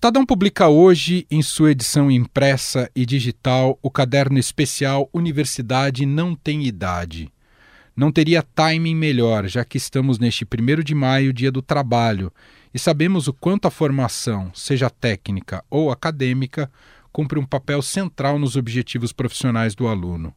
Estadão publica hoje, em sua edição impressa e digital, o caderno especial Universidade Não Tem Idade. Não teria timing melhor, já que estamos neste 1 de maio, dia do trabalho, e sabemos o quanto a formação, seja técnica ou acadêmica, cumpre um papel central nos objetivos profissionais do aluno.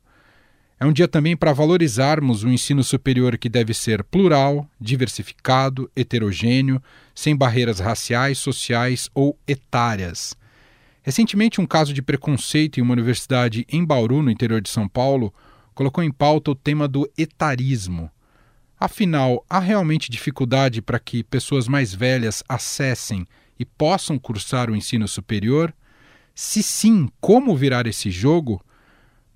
É um dia também para valorizarmos o ensino superior que deve ser plural, diversificado, heterogêneo, sem barreiras raciais, sociais ou etárias. Recentemente, um caso de preconceito em uma universidade em Bauru, no interior de São Paulo, colocou em pauta o tema do etarismo. Afinal, há realmente dificuldade para que pessoas mais velhas acessem e possam cursar o ensino superior? Se sim, como virar esse jogo?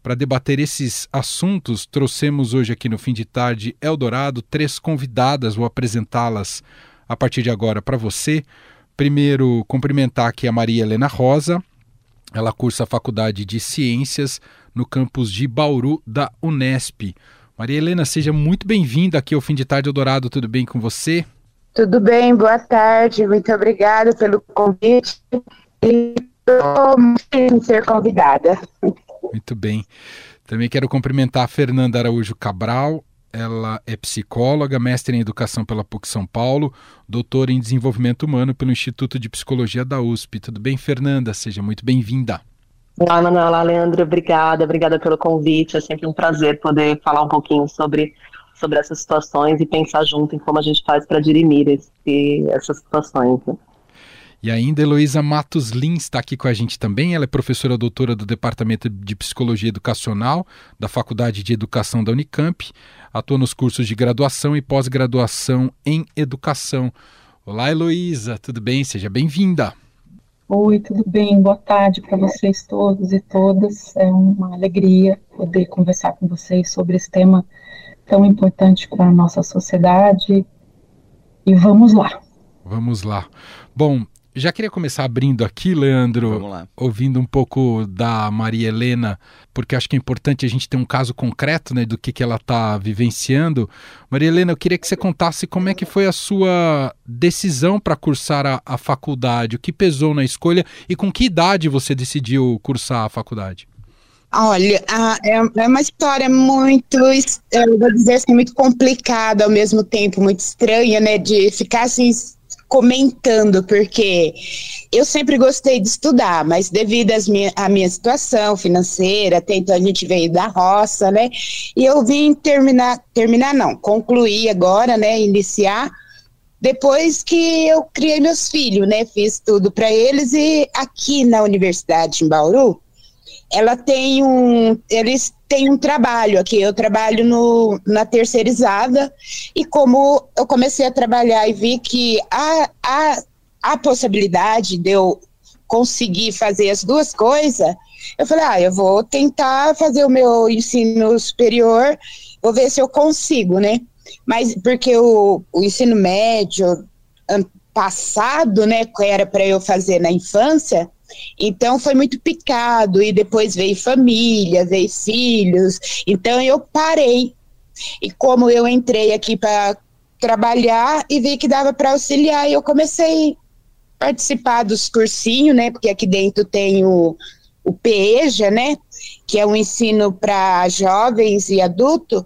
Para debater esses assuntos, trouxemos hoje aqui no fim de tarde Eldorado três convidadas, vou apresentá-las a partir de agora para você. Primeiro, cumprimentar aqui a Maria Helena Rosa. Ela cursa a Faculdade de Ciências no campus de Bauru da Unesp. Maria Helena, seja muito bem-vinda aqui ao Fim de Tarde Eldorado. Tudo bem com você? Tudo bem, boa tarde. Muito obrigada pelo convite. E estou muito feliz em ser convidada. Muito bem. Também quero cumprimentar a Fernanda Araújo Cabral. Ela é psicóloga, mestre em educação pela PUC São Paulo, doutora em desenvolvimento humano pelo Instituto de Psicologia da USP. Tudo bem, Fernanda? Seja muito bem-vinda. Olá, Manuela, Leandro, obrigada, obrigada pelo convite. É sempre um prazer poder falar um pouquinho sobre, sobre essas situações e pensar junto em como a gente faz para dirimir esse, essas situações. Né? E ainda Heloísa Matos Lins está aqui com a gente também. Ela é professora doutora do Departamento de Psicologia Educacional da Faculdade de Educação da Unicamp. Atua nos cursos de graduação e pós-graduação em educação. Olá, Heloísa, tudo bem? Seja bem-vinda. Oi, tudo bem? Boa tarde para vocês todos e todas. É uma alegria poder conversar com vocês sobre esse tema tão importante para a nossa sociedade. E vamos lá. Vamos lá. Bom, já queria começar abrindo aqui, Leandro, ouvindo um pouco da Maria Helena, porque acho que é importante a gente ter um caso concreto né, do que, que ela está vivenciando. Maria Helena, eu queria que você contasse como é que foi a sua decisão para cursar a, a faculdade, o que pesou na escolha e com que idade você decidiu cursar a faculdade. Olha, é, é uma história muito, eu vou dizer assim, muito complicada ao mesmo tempo, muito estranha, né? De ficar assim comentando, porque eu sempre gostei de estudar, mas devido minha, à minha situação financeira, tento a gente veio da roça, né? E eu vim terminar, terminar não, concluir agora, né? Iniciar depois que eu criei meus filhos, né? Fiz tudo para eles e aqui na Universidade em Bauru, ela tem um, eles têm um trabalho aqui. Eu trabalho no, na terceirizada e como eu comecei a trabalhar e vi que a, a, a possibilidade de eu conseguir fazer as duas coisas, eu falei, ah, eu vou tentar fazer o meu ensino superior, vou ver se eu consigo, né? Mas porque o, o ensino médio passado, né, que era para eu fazer na infância, então foi muito picado e depois veio família, veio filhos. Então eu parei. E como eu entrei aqui para trabalhar e vi que dava para auxiliar, eu comecei a participar dos cursinhos, né? Porque aqui dentro tem o, o PEJA, né? Que é um ensino para jovens e adultos.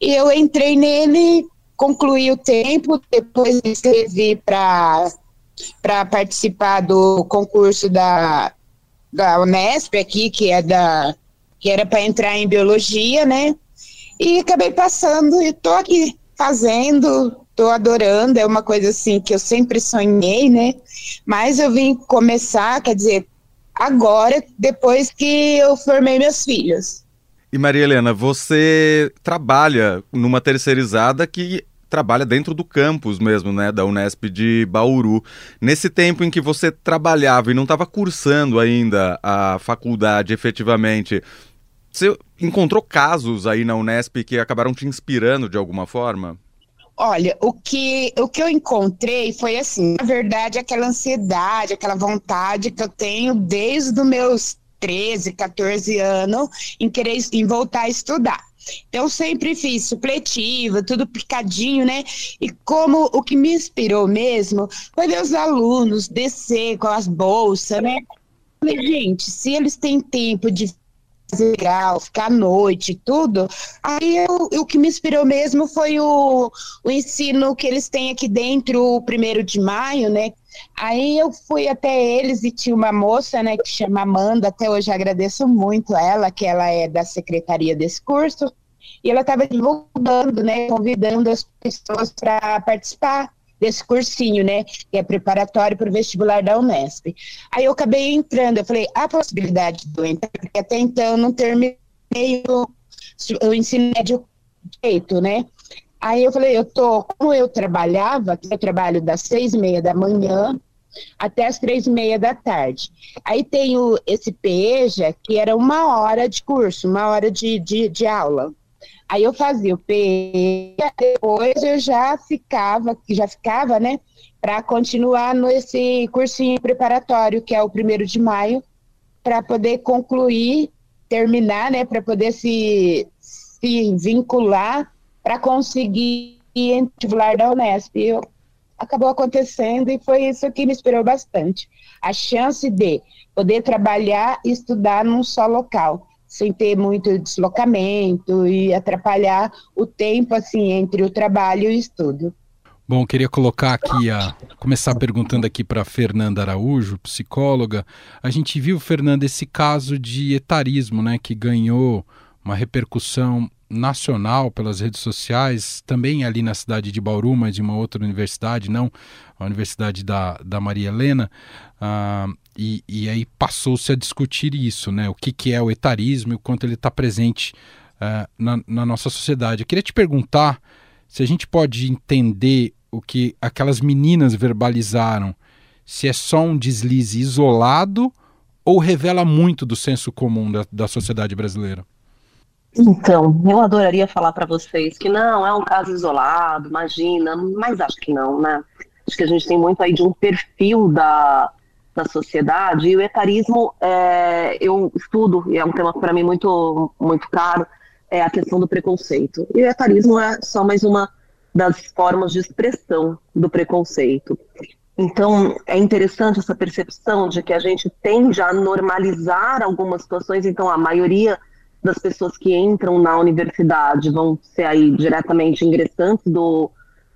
E eu entrei nele, concluí o tempo, depois me inscrevi para para participar do concurso da, da Unesp aqui, que é da que era para entrar em biologia, né? E acabei passando e tô aqui fazendo, tô adorando, é uma coisa assim que eu sempre sonhei, né? Mas eu vim começar, quer dizer, agora, depois que eu formei meus filhos. E Maria Helena, você trabalha numa terceirizada que trabalha dentro do campus mesmo, né, da Unesp de Bauru. Nesse tempo em que você trabalhava e não estava cursando ainda a faculdade efetivamente, você encontrou casos aí na Unesp que acabaram te inspirando de alguma forma? Olha, o que, o que eu encontrei foi assim, na verdade, aquela ansiedade, aquela vontade que eu tenho desde os meus 13, 14 anos em querer em voltar a estudar. Então, sempre fiz supletivo, tudo picadinho, né? E como o que me inspirou mesmo foi ver os alunos descer com as bolsas, né? Falei, gente, se eles têm tempo de legal, ficar à noite, tudo. Aí eu, o que me inspirou mesmo foi o, o ensino que eles têm aqui dentro, o primeiro de maio, né? Aí eu fui até eles e tinha uma moça, né, que chama Amanda, até hoje agradeço muito ela, que ela é da secretaria desse curso, e ela estava divulgando, né, convidando as pessoas para participar desse cursinho, né, que é preparatório para o vestibular da Unesp. Aí eu acabei entrando, eu falei, há possibilidade de eu entrar, porque até então não terminei o, o ensino médio direito, né, Aí eu falei, eu tô, como eu trabalhava, eu trabalho das seis e meia da manhã até as três e meia da tarde. Aí tem o, esse PEJA, que era uma hora de curso, uma hora de, de, de aula. Aí eu fazia o PE, depois eu já ficava, já ficava, né, para continuar nesse cursinho preparatório, que é o primeiro de maio, para poder concluir, terminar, né, para poder se, se vincular para conseguir vestibular da Unesp. Eu, acabou acontecendo e foi isso que me inspirou bastante. A chance de poder trabalhar e estudar num só local sem ter muito deslocamento e atrapalhar o tempo assim entre o trabalho e o estudo. Bom, queria colocar aqui a começar perguntando aqui para Fernanda Araújo, psicóloga. A gente viu, Fernanda, esse caso de etarismo, né, que ganhou uma repercussão nacional pelas redes sociais, também ali na cidade de Bauru, mas de uma outra universidade, não a Universidade da, da Maria Helena, uh, e, e aí passou-se a discutir isso, né? O que, que é o etarismo e o quanto ele está presente uh, na, na nossa sociedade. Eu queria te perguntar se a gente pode entender o que aquelas meninas verbalizaram, se é só um deslize isolado ou revela muito do senso comum da, da sociedade brasileira? Então, eu adoraria falar para vocês que não, é um caso isolado, imagina, mas acho que não, né? Acho que a gente tem muito aí de um perfil da, da sociedade, e o etarismo, é, eu estudo, e é um tema para mim muito, muito caro, é a questão do preconceito. E o etarismo é só mais uma das formas de expressão do preconceito. Então, é interessante essa percepção de que a gente tende a normalizar algumas situações, então a maioria das pessoas que entram na universidade vão ser aí diretamente ingressantes do,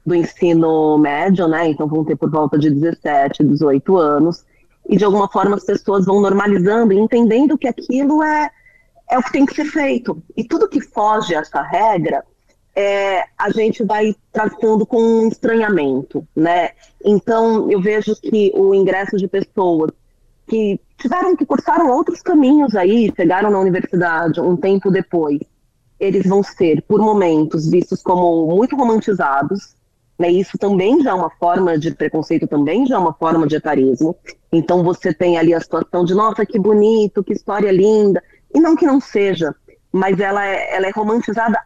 do ensino médio, né? Então vão ter por volta de 17, 18 anos. E de alguma forma as pessoas vão normalizando entendendo que aquilo é, é o que tem que ser feito. E tudo que foge a essa regra, é, a gente vai tratando com um estranhamento, né? Então eu vejo que o ingresso de pessoas que tiveram que cursaram outros caminhos aí, chegaram na universidade um tempo depois, eles vão ser, por momentos, vistos como muito romantizados, né? Isso também já é uma forma de preconceito, também já é uma forma de etarismo. Então você tem ali a situação de, nossa, que bonito, que história linda, e não que não seja, mas ela é, ela é romantizada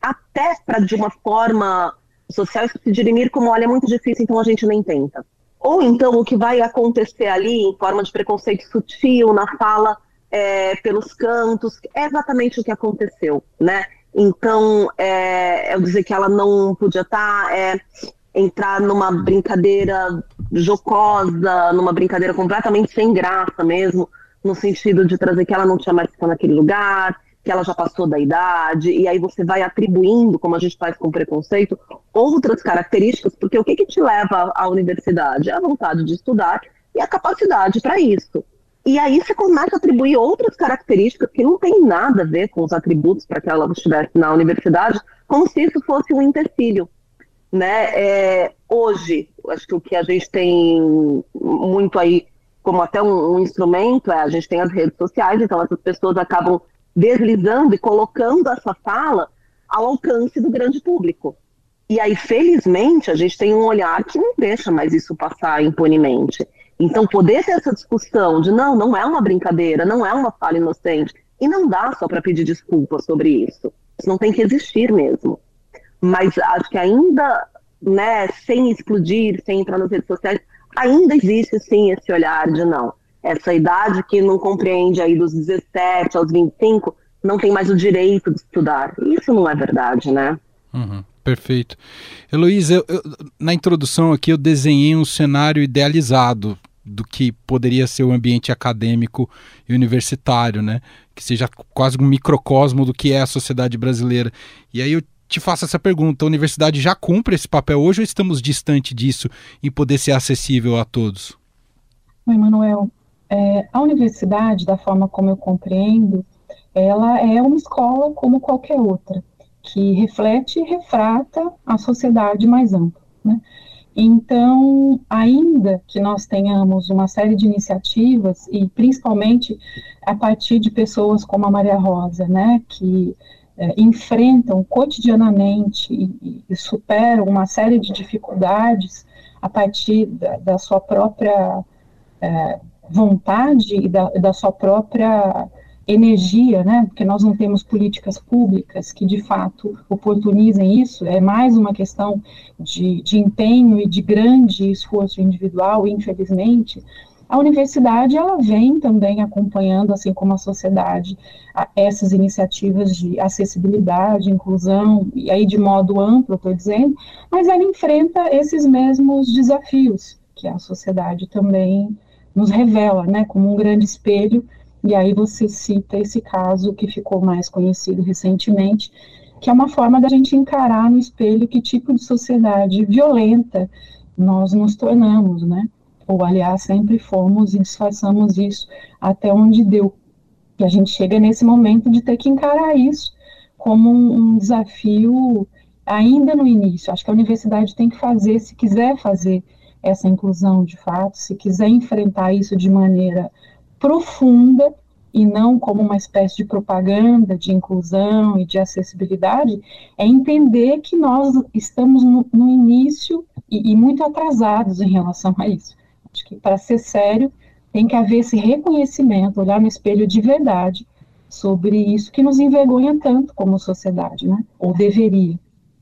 até para de uma forma social se dirimir como, olha, é muito difícil, então a gente nem tenta. Ou então o que vai acontecer ali em forma de preconceito sutil na fala é, pelos cantos, é exatamente o que aconteceu, né? Então, é, eu dizer que ela não podia estar, tá, é, entrar numa brincadeira jocosa, numa brincadeira completamente sem graça mesmo, no sentido de trazer que ela não tinha mais que estar naquele lugar, que ela já passou da idade, e aí você vai atribuindo, como a gente faz com preconceito, outras características, porque o que, que te leva à universidade? É a vontade de estudar e a capacidade para isso. E aí você começa a atribuir outras características que não tem nada a ver com os atributos para que ela estivesse na universidade, como se isso fosse um empecilho. Né? É, hoje, acho que o que a gente tem muito aí como até um, um, instrumento é a gente tem as redes sociais, então essas pessoas acabam deslizando e colocando essa fala ao alcance do grande público. E aí, felizmente, a gente tem um olhar que não deixa mais isso passar impunemente. Então, poder ter essa discussão de não, não é uma brincadeira, não é uma fala inocente, e não dá só para pedir desculpas sobre isso. Isso não tem que existir mesmo. Mas acho que ainda, né, sem explodir, sem entrar nas redes sociais, ainda existe sim esse olhar de não essa idade que não compreende aí dos 17 aos 25, não tem mais o direito de estudar. Isso não é verdade, né? Uhum, perfeito. Heloísa, eu, eu, na introdução aqui eu desenhei um cenário idealizado do que poderia ser o ambiente acadêmico e universitário, né? Que seja quase um microcosmo do que é a sociedade brasileira. E aí eu te faço essa pergunta: a universidade já cumpre esse papel hoje ou estamos distante disso em poder ser acessível a todos? Emanuel, é, a universidade, da forma como eu compreendo, ela é uma escola como qualquer outra, que reflete e refrata a sociedade mais ampla. Né? Então, ainda que nós tenhamos uma série de iniciativas, e principalmente a partir de pessoas como a Maria Rosa, né, que é, enfrentam cotidianamente e, e, superam uma série de dificuldades a partir da, da sua própria é, vontade e da, da sua própria energia, né? Porque nós não temos políticas públicas que de fato oportunizem isso. É mais uma questão de, de empenho e de grande esforço individual, infelizmente. A universidade ela vem também acompanhando, assim como a sociedade, essas iniciativas de acessibilidade, inclusão, e aí de modo amplo, estou dizendo, mas ela enfrenta esses mesmos desafios que a sociedade também nos revela, né, como um grande espelho e aí você cita esse caso que ficou mais conhecido recentemente, que é uma forma da gente encarar no espelho que tipo de sociedade violenta nós nos tornamos, né? Ou, aliás, sempre fomos e disfarçamos isso até onde deu. E a gente chega nesse momento de ter que encarar isso como um, um desafio ainda no início. Acho que a universidade tem que fazer, se quiser fazer essa inclusão de fato, se quiser enfrentar isso de maneira profunda e não como uma espécie de propaganda de inclusão e de acessibilidade, é entender que nós estamos no, no início e, e, muito atrasados em relação a isso. Acho que para ser sério, tem que haver esse reconhecimento, olhar no espelho de verdade sobre isso que nos envergonha tanto como sociedade, né? Ou deveria.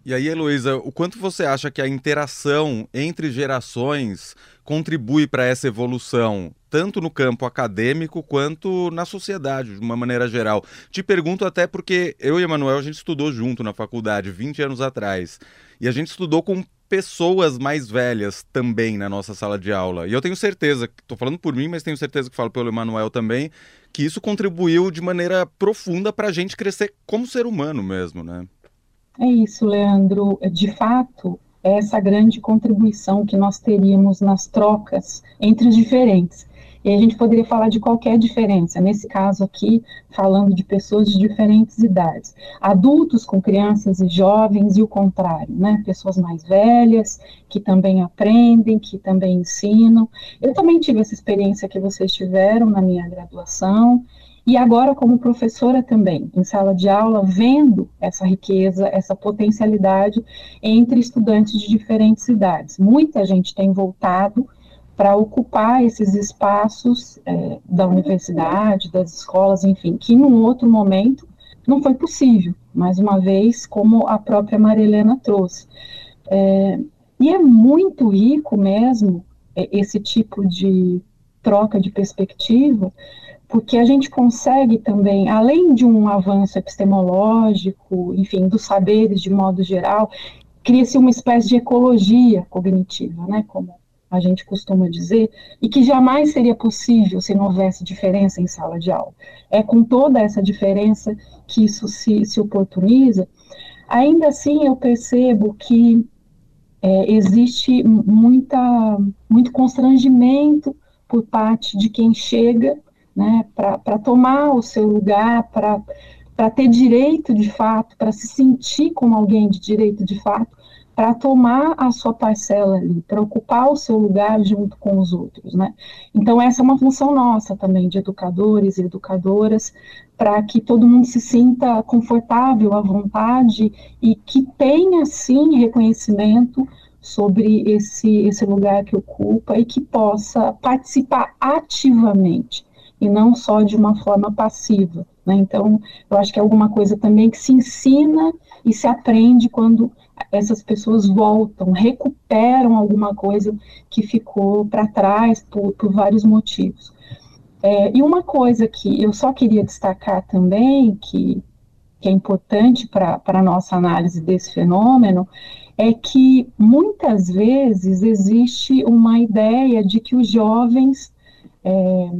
E aí, Heloísa, o quanto você acha que a interação entre gerações contribui para essa evolução, tanto no campo acadêmico quanto na sociedade, de uma maneira geral? Te pergunto até porque eu e Emanuel a gente estudou junto na faculdade 20 anos atrás. E a gente estudou com pessoas mais velhas também na nossa sala de aula. E eu tenho certeza, estou falando por mim, mas tenho certeza que falo pelo Emanuel também, que isso contribuiu de maneira profunda para a gente crescer como ser humano mesmo, né? É isso, Leandro. De fato, é essa grande contribuição que nós teríamos nas trocas entre os diferentes. E a gente poderia falar de qualquer diferença, nesse caso aqui, falando de pessoas de diferentes idades. Adultos com crianças e jovens, e o contrário, né? Pessoas mais velhas, que também aprendem, que também ensinam. Eu também tive essa experiência que vocês tiveram na minha graduação, e agora, como professora também, em sala de aula, vendo essa riqueza, essa potencialidade entre estudantes de diferentes idades. Muita gente tem voltado para ocupar esses espaços é, da universidade, das escolas, enfim, que num outro momento não foi possível, mais uma vez, como a própria Marilena trouxe. É, e é muito rico mesmo é, esse tipo de troca de perspectiva, porque a gente consegue também, além de um avanço epistemológico, enfim, dos saberes de modo geral, cria-se uma espécie de ecologia cognitiva, né, como a gente costuma dizer, e que jamais seria possível se não houvesse diferença em sala de aula. É com toda essa diferença que isso se, se oportuniza. Ainda assim, eu percebo que é, existe muita, muito constrangimento por parte de quem chega né, para tomar o seu lugar, para ter direito de fato, para se sentir como alguém de direito de fato, para tomar a sua parcela ali, para ocupar o seu lugar junto com os outros, né? Então essa é uma função nossa também de educadores e educadoras, para que todo mundo se sinta confortável, à vontade e que tenha sim reconhecimento sobre esse esse lugar que ocupa e que possa participar ativamente e não só de uma forma passiva. Né? Então, eu acho que é alguma coisa também que se ensina e se aprende quando essas pessoas voltam, recuperam alguma coisa que ficou para trás por, por, vários motivos. É, e uma coisa que eu só queria destacar também, que, que é importante para a nossa análise desse fenômeno, é que muitas vezes existe uma ideia de que os jovens é,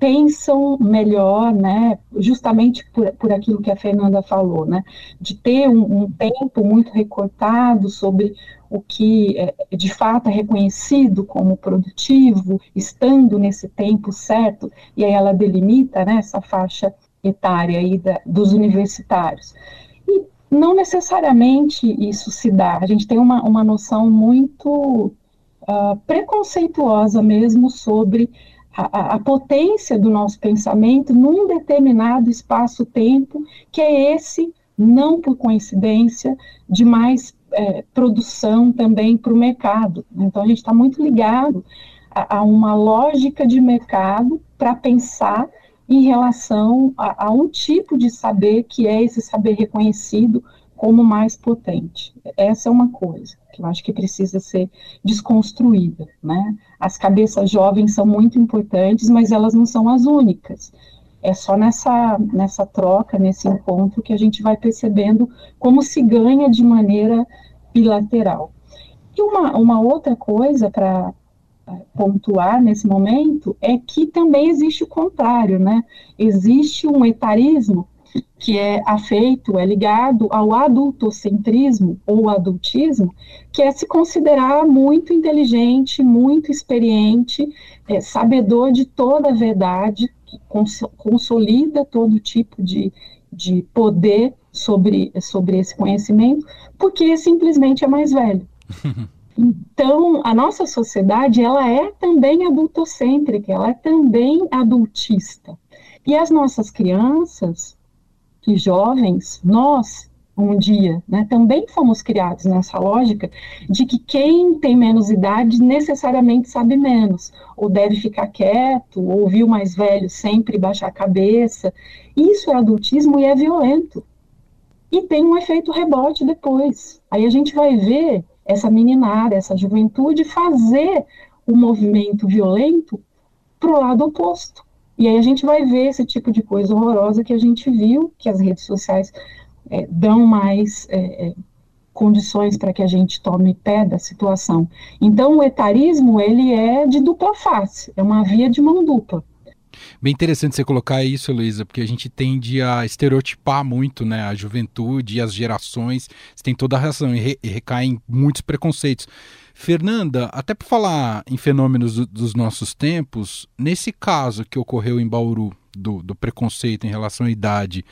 pensam melhor, né, justamente por, por aquilo que a Fernanda falou, né, de ter um, um tempo muito recortado sobre o que é, de fato é reconhecido como produtivo, estando nesse tempo certo, e aí ela delimita né, essa faixa etária aí da, dos universitários. E não necessariamente isso se dá, a gente tem uma, uma noção muito uh, preconceituosa mesmo sobre a, a, potência do nosso pensamento num determinado espaço-tempo, que é esse, não por coincidência, de mais é, produção também para o mercado. Então, a gente está muito ligado a, a, uma lógica de mercado para pensar em relação a, a um tipo de saber que é esse saber reconhecido como mais potente. Essa é uma coisa que eu acho que precisa ser desconstruída, né? As cabeças jovens são muito importantes, mas elas não são as únicas. É só nessa, nessa troca, nesse encontro, que a gente vai percebendo como se ganha de maneira bilateral. E uma, uma outra coisa para pontuar nesse momento é que também existe o contrário, né? Existe um etarismo que é afeito, é ligado ao adultocentrismo ou adultismo, que é se considerar muito inteligente, muito experiente, é, sabedor de toda a verdade, que cons consolida todo tipo de, de poder sobre, sobre esse conhecimento, porque simplesmente é mais velho. Então, a nossa sociedade, ela é também adultocêntrica, ela é também adultista. E as nossas crianças e jovens, nós, um dia, né, também fomos criados nessa lógica de que quem tem menos idade necessariamente sabe menos, ou deve ficar quieto, ou ouvir o mais velho sempre baixar a cabeça. Isso é adultismo e é violento e tem um efeito rebote depois. Aí a gente vai ver essa meninada, essa juventude fazer o movimento violento para o lado oposto. E aí a gente vai ver esse tipo de coisa horrorosa que a gente viu, que as redes sociais é, dão mais é, é condições para que a gente tome pé da situação. Então o etarismo ele é de dupla face, é uma via de mão dupla. Bem interessante você colocar isso, Luísa, porque a gente tende a estereotipar muito né, a juventude e as gerações. Você tem toda a razão e, re, e recaem muitos preconceitos. Fernanda, até para falar em fenômenos do, dos nossos tempos, nesse caso que ocorreu em Bauru, do, do preconceito em relação à idade,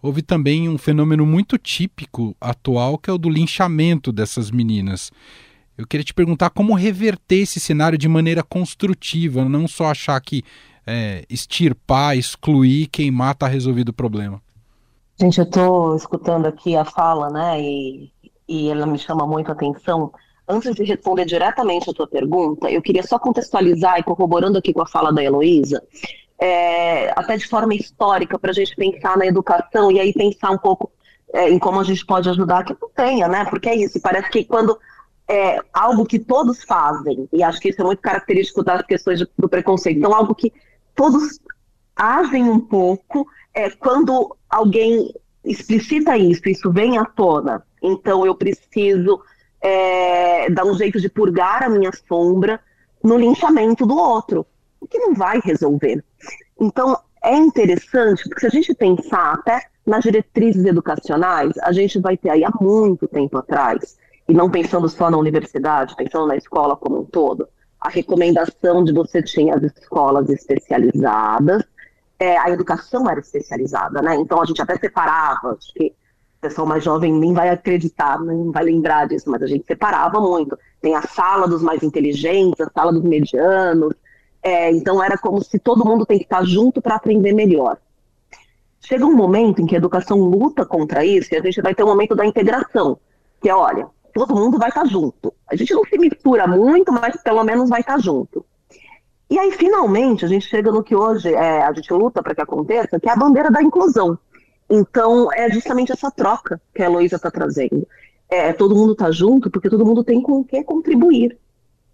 houve também um fenômeno muito típico atual, que é o do linchamento dessas meninas. Eu queria te perguntar como reverter esse cenário de maneira construtiva, não só achar que é, extirpar, excluir, queimar, está resolvido o problema? Gente, eu estou escutando aqui a fala, né, e, e ela me chama muito a atenção. Antes de responder diretamente a tua pergunta, eu queria só contextualizar e corroborando aqui com a fala da Heloísa, é, até de forma histórica, para a gente pensar na educação e aí pensar um pouco é, em como a gente pode ajudar que não tenha, né? Porque é isso, parece que quando é algo que todos fazem, e acho que isso é muito característico das questões do preconceito, então algo que todos agem um pouco é, quando alguém explicita isso, isso vem à tona. Então eu preciso é, dar um jeito de purgar a minha sombra no linchamento do outro, o que não vai resolver. Então é interessante, porque se a gente pensar até nas diretrizes educacionais, a gente vai ter aí há muito tempo atrás, e não pensando só na universidade, pensando na escola como um todo, a recomendação de você tinha as escolas especializadas, é, a educação era especializada, né? Então a gente até separava, acho que o pessoal mais jovem nem vai acreditar, nem vai lembrar disso, mas a gente separava muito. Tem a sala dos mais inteligentes, a sala dos medianos, é, então era como se todo mundo tem que estar junto para aprender melhor. Chega um momento em que a educação luta contra isso e a gente vai ter um momento da integração, que é, olha, todo mundo vai estar junto. A gente não se mistura muito, mas pelo menos vai estar junto. E aí, finalmente, a gente chega no que hoje é, a gente luta para que aconteça, que é a bandeira da inclusão. Então, é justamente essa troca que a Heloísa está trazendo. É, todo mundo está junto porque todo mundo tem com o que contribuir.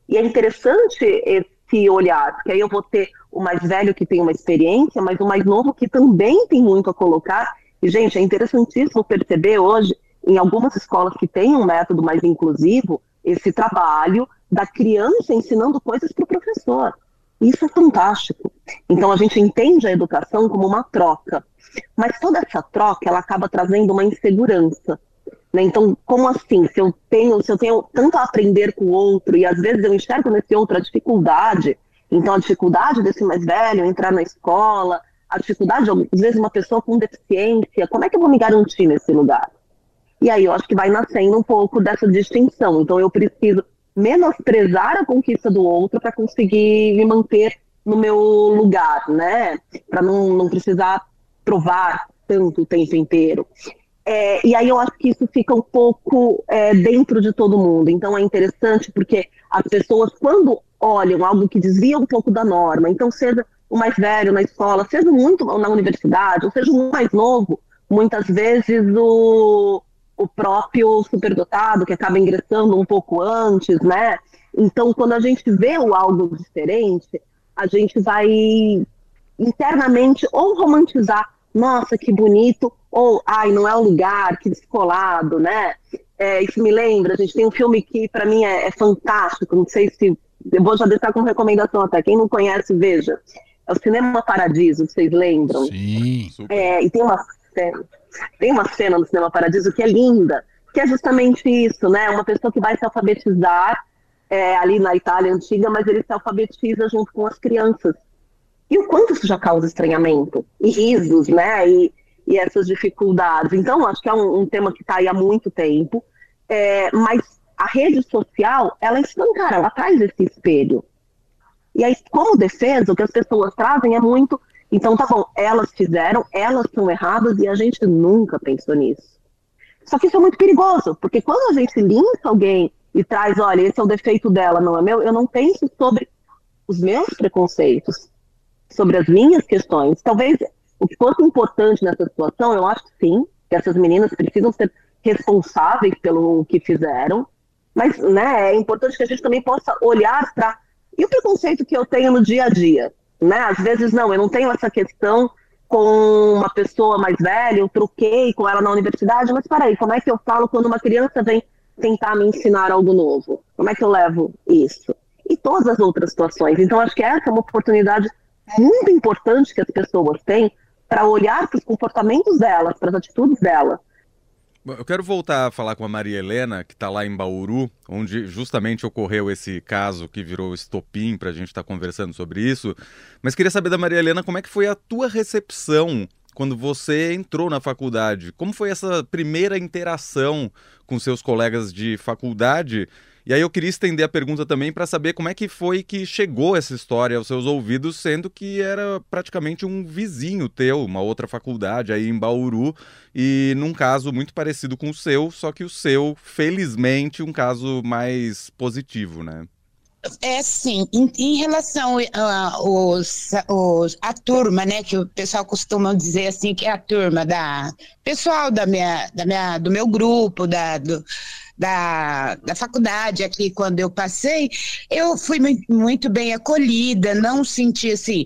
E é interessante esse olhar, porque aí eu vou ter o mais velho que tem uma experiência, mas o mais novo que também tem muito a colocar. E, gente, é interessantíssimo perceber hoje, em algumas escolas que têm um método mais inclusivo, esse trabalho da criança ensinando coisas para o professor. Isso é fantástico. Então a gente entende a educação como uma troca, mas toda essa troca ela acaba trazendo uma insegurança. Né? Então, como assim? Se eu tenho, se eu tenho tanto a aprender com o outro e às vezes eu enxergo nesse outro a dificuldade, então a dificuldade desse mais velho entrar na escola, a dificuldade às vezes uma pessoa com deficiência, como é que eu vou me garantir nesse lugar? E aí eu acho que vai nascendo um pouco dessa distinção. Então eu preciso menosprezar a conquista do outro para conseguir me manter no meu lugar, né? Para não, não precisar provar tanto o tempo inteiro. É, e aí eu acho que isso fica um pouco é, dentro de todo mundo. Então é interessante porque as pessoas, quando olham algo que desvia um pouco da norma, então seja o mais velho na escola, seja muito na universidade, ou seja o mais novo, muitas vezes o, o próprio superdotado, que acaba ingressando um pouco antes, né? Então, quando a gente vê o algo diferente, a gente vai internamente ou romantizar, nossa, que bonito, ou, ai, não é o lugar, que descolado, né? É, isso me lembra, a gente tem um filme que para mim é, é, fantástico, não sei se, eu vou já deixar como recomendação até, quem não conhece, veja, é o Cinema Paradiso, vocês lembram? Sim. É, e tem uma cena, tem uma cena no Cinema Paradiso que é linda, que é justamente isso, né? Uma pessoa que vai se alfabetizar é, ali na Itália antiga, mas ele se alfabetiza junto com as crianças. E o quanto isso já causa estranhamento, e risos, né? E, e essas dificuldades. Então, acho que é um, um tema que está aí há muito tempo, é, mas a rede social, ela escancara, ela traz esse espelho. E aí, como defesa, o que as pessoas trazem é muito então, tá bom, elas fizeram, elas são erradas e a gente nunca pensou nisso. Só que isso é muito perigoso, porque quando a gente linka alguém e traz, olha, esse é o defeito dela, não é meu, eu não penso sobre os meus preconceitos, sobre as minhas questões. Talvez o que fosse importante nessa situação, eu acho sim, que essas meninas precisam ser responsáveis pelo que fizeram, mas né, é importante que a gente também possa olhar para. E o preconceito que eu tenho no dia a dia? Né? Às vezes não, eu não tenho essa questão com uma pessoa mais velha, eu troquei com ela na universidade, mas peraí, como é que eu falo quando uma criança vem tentar me ensinar algo novo? Como é que eu levo isso? E todas as outras situações. Então, acho que essa é uma oportunidade muito importante que as pessoas têm para olhar para os comportamentos delas, para as atitudes delas, eu quero voltar a falar com a Maria Helena, que está lá em Bauru, onde justamente ocorreu esse caso que virou estopim para a gente estar tá conversando sobre isso. Mas queria saber da Maria Helena como é que foi a tua recepção quando você entrou na faculdade. Como foi essa primeira interação com seus colegas de faculdade e aí eu queria estender a pergunta também para saber como é que foi que chegou essa história aos seus ouvidos, sendo que era praticamente um vizinho teu, uma outra faculdade aí em Bauru, e num caso muito parecido com o seu, só que o seu, felizmente, um caso mais positivo, né? É sim, em, em relação a, os, os, a turma, né, que o pessoal costuma dizer assim, que é a turma da pessoal da minha, da minha, do meu grupo, da, do, da, da faculdade aqui, quando eu passei, eu fui muito bem acolhida, não senti assim,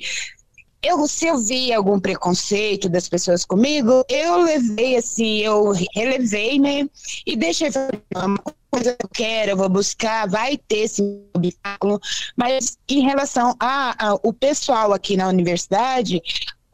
eu, se eu vi algum preconceito das pessoas comigo, eu levei assim, eu relevei, né? E deixei uma coisa que eu quero, eu vou buscar, vai ter esse obstáculo. Mas em relação ao pessoal aqui na universidade,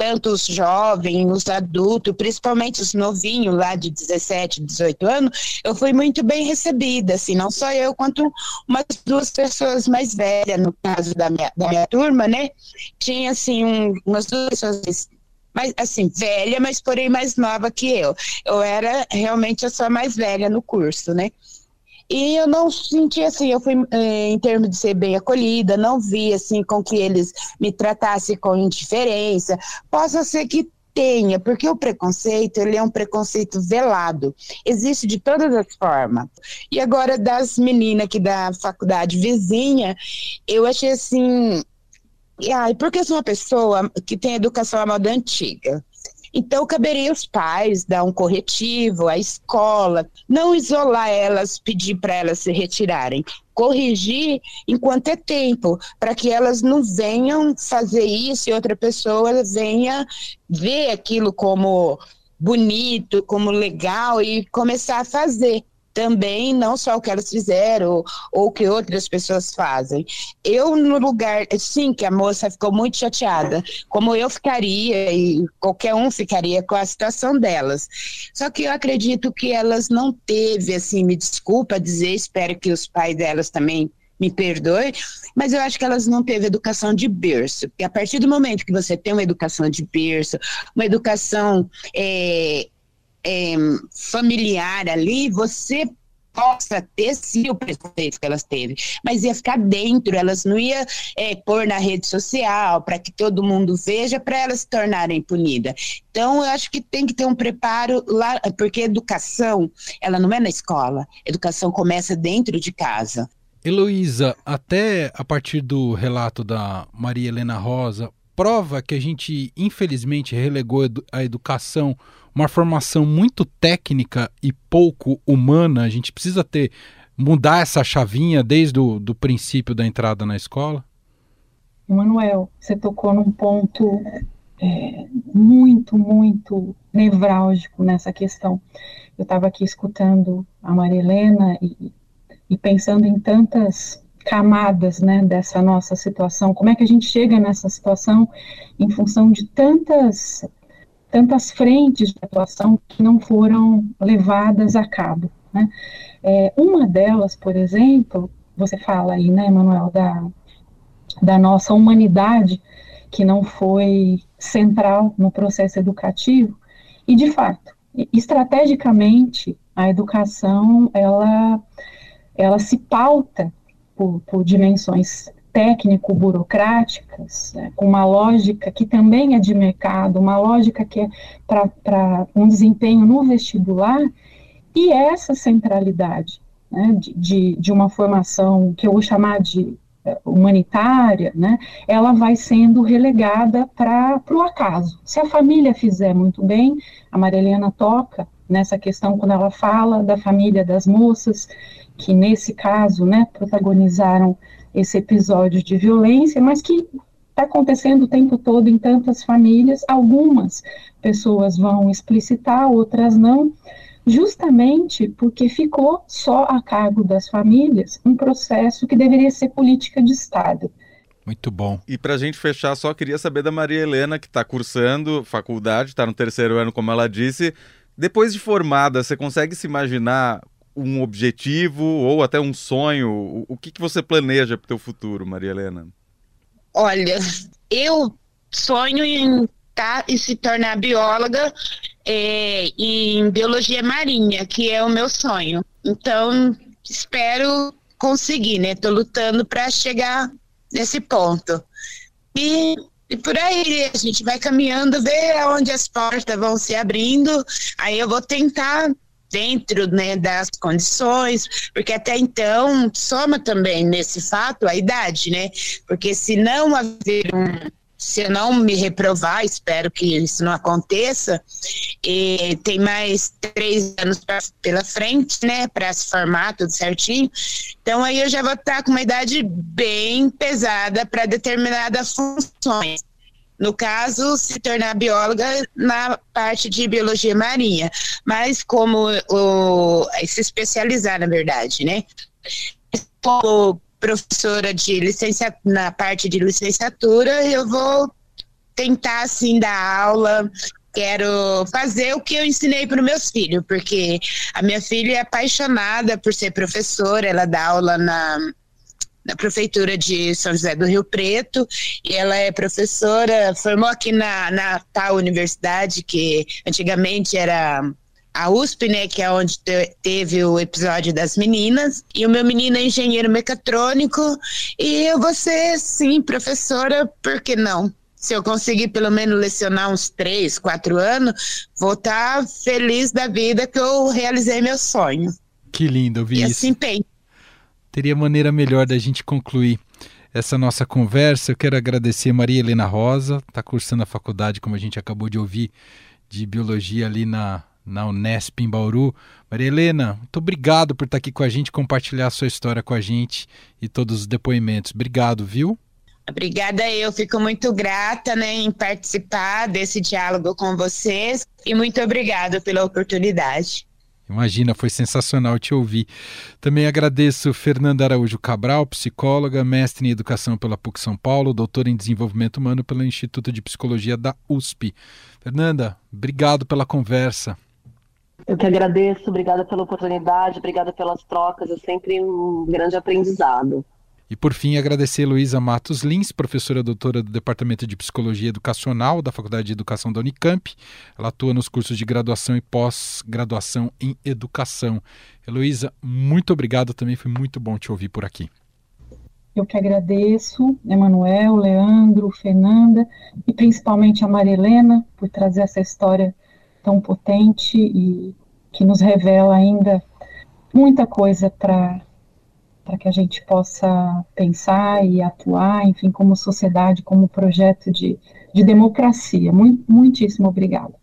tanto os jovens, os adultos, principalmente os novinhos lá de 17, 18 anos, eu fui muito bem recebida, assim, não só eu, quanto umas duas pessoas mais velhas, no caso da minha, da minha turma, né? Tinha, assim, um, umas duas pessoas mais, assim, velha, mas porém mais nova que eu. Eu era realmente a só mais velha no curso, né? E eu não senti assim, eu fui eh, em termos de ser bem acolhida, não vi assim com que eles me tratassem com indiferença. Possa ser que tenha, porque o preconceito, ele é um preconceito velado. Existe de todas as formas. E agora das meninas aqui da faculdade vizinha, eu achei assim, ai, porque eu sou uma pessoa que tem educação à moda antiga. Então, caberia os pais dar um corretivo, a escola, não isolar elas, pedir para elas se retirarem. corrigir enquanto é tempo, para que elas não venham fazer isso e outra pessoa venha ver aquilo como bonito, como legal e começar a fazer também não só o que elas fizeram ou o que outras pessoas fazem. Eu, no lugar, sim, que a moça ficou muito chateada, como eu ficaria e qualquer um ficaria com a situação delas. Só que eu acredito que elas não teve, assim, me desculpa dizer, espero que os pais delas também me perdoe, mas eu acho que elas não teve educação de berço. E a partir do momento que você tem uma educação de berço, uma educação é, é, familiar ali, você possa ter sim o preconceito que elas teve, mas ia ficar dentro, elas não ia é, pôr na rede social para que todo mundo veja, para elas se tornarem punidas. Então, eu acho que tem que ter um preparo lá, porque educação, ela não é na escola, educação começa dentro de casa. Heloísa, até a partir do relato da Maria Helena Rosa, prova que a gente, infelizmente, relegou a educação uma formação muito técnica e pouco humana. A gente precisa ter mudar essa chavinha desde o do princípio da entrada na escola? Emanuel, você tocou num ponto é, muito, muito nevrálgico nessa questão. Eu estava aqui escutando a Maria Helena e, e pensando em tantas camadas né, dessa nossa situação, como é que a gente chega nessa situação em função de tantas, tantas frentes de atuação que não foram levadas a cabo. Né? É, uma delas, por exemplo, você fala aí, né, Manuel, da, da nossa humanidade, que não foi central no processo educativo, e de fato, estrategicamente, a educação, ela, ela se pauta por, por dimensões técnico-burocráticas, né, com uma lógica que também é de mercado, uma lógica que é para um desempenho no vestibular, e essa centralidade né, de, de, uma formação que eu vou chamar de eh, humanitária, né, ela vai sendo relegada para o acaso. Se a família fizer muito bem, a Marilena toca nessa questão quando ela fala da família das moças, que nesse caso, né, protagonizaram esse episódio de violência, mas que está acontecendo o tempo todo em tantas famílias. Algumas pessoas vão explicitar, outras não, justamente porque ficou só a cargo das famílias um processo que deveria ser política de Estado. Muito bom. E para a gente fechar, só queria saber da Maria Helena, que está cursando faculdade, está no terceiro ano, como ela disse. Depois de formada, você consegue se imaginar um objetivo ou até um sonho? O, que, que você planeja para o teu futuro, Maria Helena? Olha, eu sonho em tá, e se tornar bióloga é, em biologia marinha, que é o meu sonho. Então, espero conseguir, né? Estou lutando para chegar nesse ponto. E, e por aí a gente vai caminhando, ver aonde as portas vão se abrindo. Aí eu vou tentar dentro né, das condições, porque até então soma também nesse fato a idade, né? Porque se não haver um se eu não me reprovar, espero que isso não aconteça, e tem mais três anos pra, pela frente, né, para se formar tudo certinho. Então aí eu já vou estar com uma idade bem pesada para determinadas funções no caso, se tornar bióloga na parte de biologia marinha, mas como o, se especializar, na verdade, né? Como professora de licenciatura, na parte de licenciatura, eu vou tentar, assim, dar aula, quero fazer o que eu ensinei para os meus filhos, porque a minha filha é apaixonada por ser professora, ela dá aula na na prefeitura de São José do Rio Preto e ela é professora, formou aqui na, na tal universidade que antigamente era a USP, né, que é onde te, teve o episódio das meninas, e o meu menino é engenheiro mecatrônico, e eu vou ser, sim, professora, por que não? Se eu conseguir pelo menos lecionar uns três, quatro anos, vou estar tá feliz da vida que eu realizei meu sonho. Que lindo ouvir e isso. assim penso teria maneira melhor da gente concluir essa nossa conversa. Eu quero agradecer Maria Helena Rosa, está cursando a faculdade, como a gente acabou de ouvir, de biologia ali na, na Unesp em Bauru. Maria Helena, muito obrigado por estar aqui com a gente, compartilhar a sua história com a gente e todos os depoimentos. Obrigado, viu? Obrigada, eu fico muito grata né, em participar desse diálogo com vocês e muito obrigada pela oportunidade. Imagina, foi sensacional te ouvir. Também agradeço Fernanda Araújo Cabral, psicóloga, mestre em educação pela PUC São Paulo, doutora em desenvolvimento humano pelo Instituto de Psicologia da USP. Fernanda, obrigado pela conversa. Eu que agradeço, obrigada pela oportunidade, obrigada pelas trocas, é sempre um grande aprendizado. E por fim, agradecer Luísa Matos Lins, professora doutora do Departamento de Psicologia Educacional da Faculdade de Educação da Unicamp. Ela atua nos cursos de graduação e pós-graduação em educação. Heloísa, muito obrigado também, foi muito bom te ouvir por aqui. Eu que agradeço, Emanuel, Leandro, Fernanda e principalmente a Maria Helena por trazer essa história tão potente e que nos revela ainda muita coisa para para que a gente possa pensar e atuar, enfim, como sociedade, como projeto de, de democracia. Muito, muitíssimo obrigada.